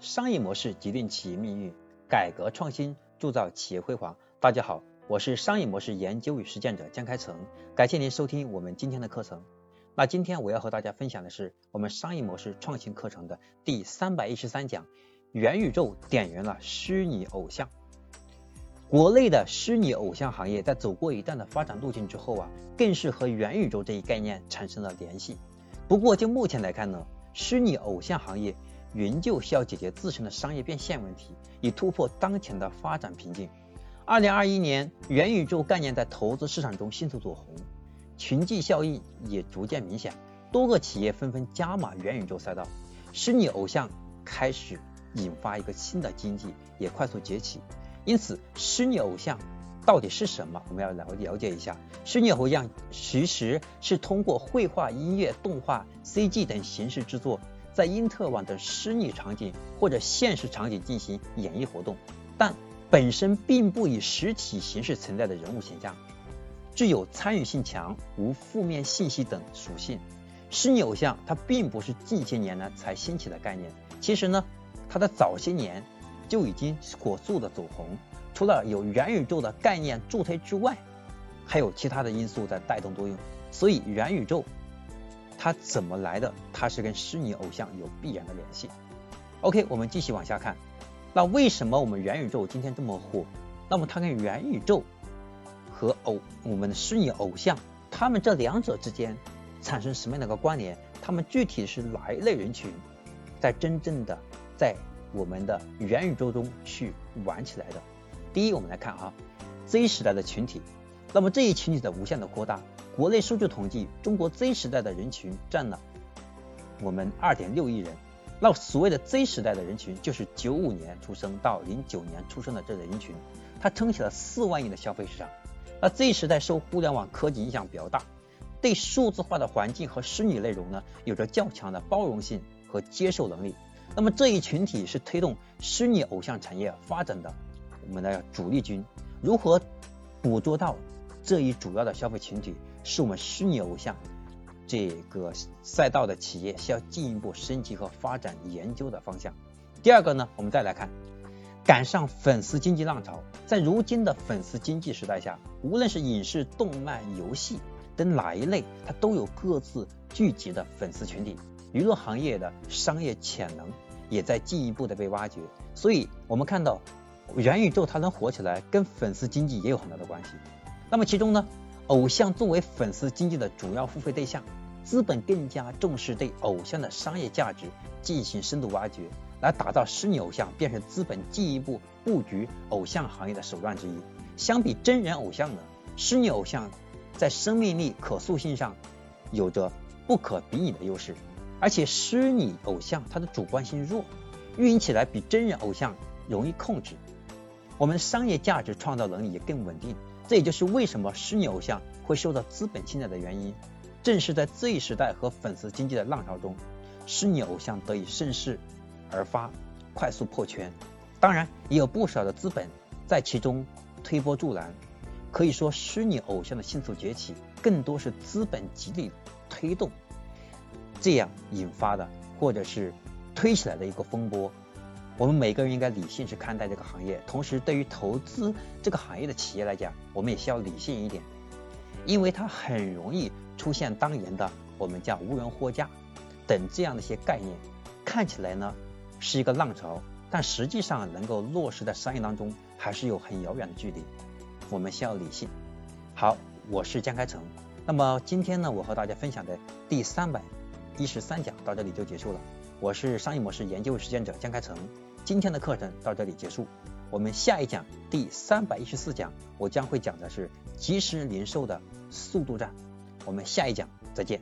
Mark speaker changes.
Speaker 1: 商业模式决定企业命运，改革创新铸造企业辉煌。大家好，我是商业模式研究与实践者江开成，感谢您收听我们今天的课程。那今天我要和大家分享的是我们商业模式创新课程的第三百一十三讲：元宇宙点燃了虚拟偶像。国内的虚拟偶像行业在走过一段的发展路径之后啊，更是和元宇宙这一概念产生了联系。不过就目前来看呢，虚拟偶像行业。云就需要解决自身的商业变现问题，以突破当前的发展瓶颈。二零二一年，元宇宙概念在投资市场中迅速走红，群聚效应也逐渐明显，多个企业纷纷加码元宇宙赛道，虚拟偶像开始引发一个新的经济，也快速崛起。因此，虚拟偶像到底是什么？我们要了了解一下。虚拟偶像其实是通过绘画、音乐、动画、CG 等形式制作。在因特网的虚拟场景或者现实场景进行演绎活动，但本身并不以实体形式存在的人物形象，具有参与性强、无负面信息等属性。虚拟偶像它并不是近些年呢才兴起的概念，其实呢，它的早些年就已经火速的走红。除了有元宇宙的概念助推之外，还有其他的因素在带动作用。所以元宇宙。它怎么来的？它是跟虚拟偶像有必然的联系。OK，我们继续往下看。那为什么我们元宇宙今天这么火？那么它跟元宇宙和偶我们的虚拟偶像，它们这两者之间产生什么样的一个关联？它们具体是哪一类人群在真正的在我们的元宇宙中去玩起来的？第一，我们来看啊，Z 时代的群体。那么这一群体的无限的扩大。国内数据统计，中国 Z 时代的人群占了我们二点六亿人。那所谓的 Z 时代的人群，就是九五年出生到零九年出生的这类人群，它撑起了四万亿的消费市场。那 Z 时代受互联网科技影响比较大，对数字化的环境和虚拟内容呢，有着较强的包容性和接受能力。那么这一群体是推动虚拟偶像产业发展的我们的主力军。如何捕捉到这一主要的消费群体？是我们虚拟偶像这个赛道的企业需要进一步升级和发展研究的方向。第二个呢，我们再来看，赶上粉丝经济浪潮。在如今的粉丝经济时代下，无论是影视、动漫、游戏等哪一类，它都有各自聚集的粉丝群体。娱乐行业的商业潜能也在进一步的被挖掘。所以，我们看到元宇宙它能火起来，跟粉丝经济也有很大的关系。那么其中呢？偶像作为粉丝经济的主要付费对象，资本更加重视对偶像的商业价值进行深度挖掘，来打造虚拟偶像，变成资本进一步布局偶像行业的手段之一。相比真人偶像呢，虚拟偶像在生命力、可塑性上有着不可比拟的优势，而且虚拟偶像它的主观性弱，运营起来比真人偶像容易控制，我们商业价值创造能力也更稳定。这也就是为什么虚拟偶像会受到资本青睐的原因。正是在 Z 时代和粉丝经济的浪潮中，虚拟偶像得以顺势而发，快速破圈。当然，也有不少的资本在其中推波助澜。可以说，虚拟偶像的迅速崛起，更多是资本极力推动，这样引发的，或者是推起来的一个风波。我们每个人应该理性去看待这个行业，同时对于投资这个行业的企业来讲，我们也需要理性一点，因为它很容易出现当年的我们叫无人货架等这样的一些概念，看起来呢是一个浪潮，但实际上能够落实在商业当中还是有很遥远的距离，我们需要理性。好，我是江开成，那么今天呢，我和大家分享的第三百一十三讲到这里就结束了，我是商业模式研究实践者江开成。今天的课程到这里结束，我们下一讲第三百一十四讲，我将会讲的是即时零售的速度战，我们下一讲再见。